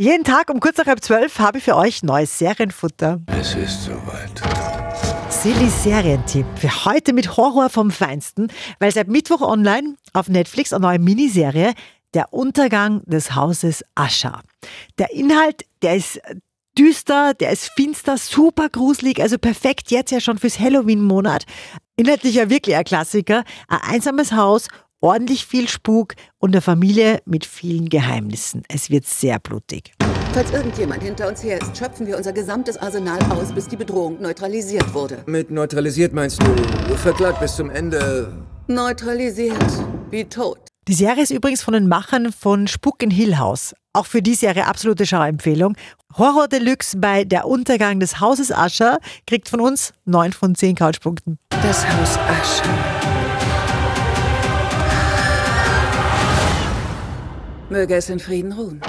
Jeden Tag um kurz nach halb zwölf habe ich für euch neues Serienfutter. Es ist soweit. Silly Serientipp für heute mit Horror vom Feinsten, weil seit Mittwoch online auf Netflix eine neue Miniserie Der Untergang des Hauses Ascher. Der Inhalt, der ist düster, der ist finster, super gruselig, also perfekt jetzt ja schon fürs Halloween-Monat. Inhaltlich ja wirklich ein Klassiker. Ein einsames Haus, ordentlich viel Spuk und eine Familie mit vielen Geheimnissen. Es wird sehr blutig. Falls irgendjemand hinter uns her ist, schöpfen wir unser gesamtes Arsenal aus, bis die Bedrohung neutralisiert wurde. Mit neutralisiert meinst du verklagt bis zum Ende. Neutralisiert wie tot. Die Serie ist übrigens von den Machern von Spuk in Hill House. Auch für die Serie absolute Schauempfehlung. Horror Deluxe bei Der Untergang des Hauses Ascher kriegt von uns 9 von 10 Couchpunkten. Das Haus Asche. Möge es in Frieden ruhen.